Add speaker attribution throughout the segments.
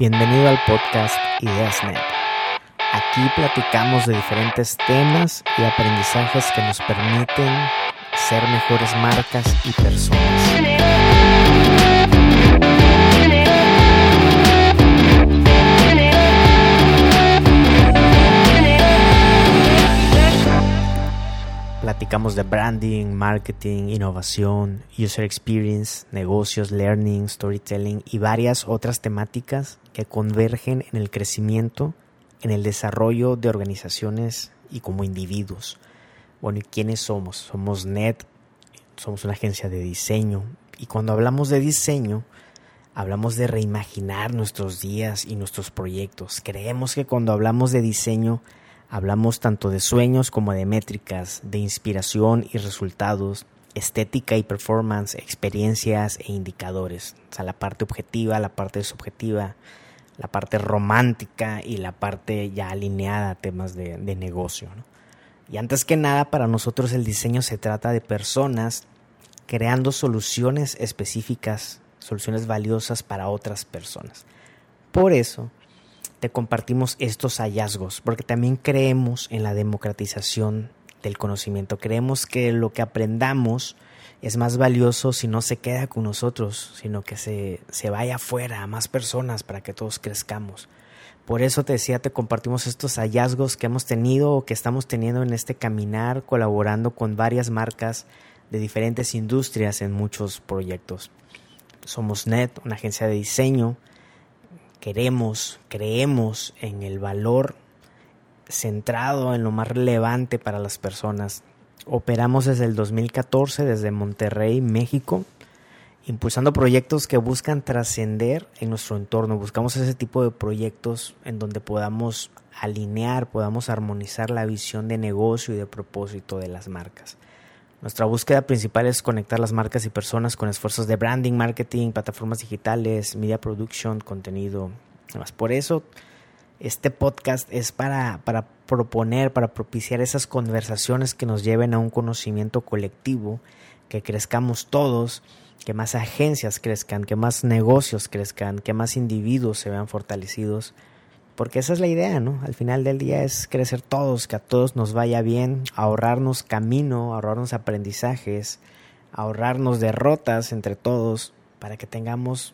Speaker 1: Bienvenido al podcast IdeasNet. Aquí platicamos de diferentes temas y aprendizajes que nos permiten ser mejores marcas y personas. Platicamos de branding, marketing, innovación, user experience, negocios, learning, storytelling y varias otras temáticas que convergen en el crecimiento, en el desarrollo de organizaciones y como individuos. Bueno, ¿y quiénes somos? Somos NET, somos una agencia de diseño y cuando hablamos de diseño, hablamos de reimaginar nuestros días y nuestros proyectos. Creemos que cuando hablamos de diseño, hablamos tanto de sueños como de métricas, de inspiración y resultados, estética y performance, experiencias e indicadores. O sea, la parte objetiva, la parte subjetiva, la parte romántica y la parte ya alineada a temas de, negocio. Y antes que nada, para nosotros el diseño se trata de personas creando soluciones específicas, soluciones valiosas para otras personas. Por eso te compartimos estos hallazgos, porque también creemos en la democratización del conocimiento. Creemos que lo que aprendamos es más valioso si no se queda con nosotros, sino que se, se vaya afuera a más personas para que todos crezcamos. Por eso te decía, te compartimos estos hallazgos que hemos tenido o que estamos teniendo en este caminar, colaborando con varias marcas de diferentes industrias en muchos proyectos. Somos NET, una agencia de diseño. Queremos, creemos en el valor centrado en lo más relevante para las personas. Operamos desde el 2014 desde Monterrey, México, impulsando proyectos que buscan trascender en nuestro entorno. Buscamos ese tipo de proyectos en donde podamos alinear, podamos armonizar la visión de negocio y de propósito de las marcas. Nuestra búsqueda principal es conectar las marcas y personas con esfuerzos de branding, marketing, plataformas digitales, media production, contenido. Además, por eso este podcast es para, para proponer, para propiciar esas conversaciones que nos lleven a un conocimiento colectivo, que crezcamos todos, que más agencias crezcan, que más negocios crezcan, que más individuos se vean fortalecidos. Porque esa es la idea, ¿no? Al final del día es crecer todos, que a todos nos vaya bien, ahorrarnos camino, ahorrarnos aprendizajes, ahorrarnos derrotas entre todos, para que tengamos,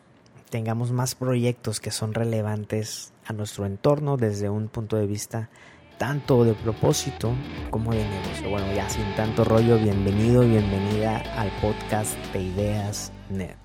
Speaker 1: tengamos más proyectos que son relevantes a nuestro entorno desde un punto de vista tanto de propósito como de negocio. Bueno, ya sin tanto rollo, bienvenido, bienvenida al podcast de Ideas Net.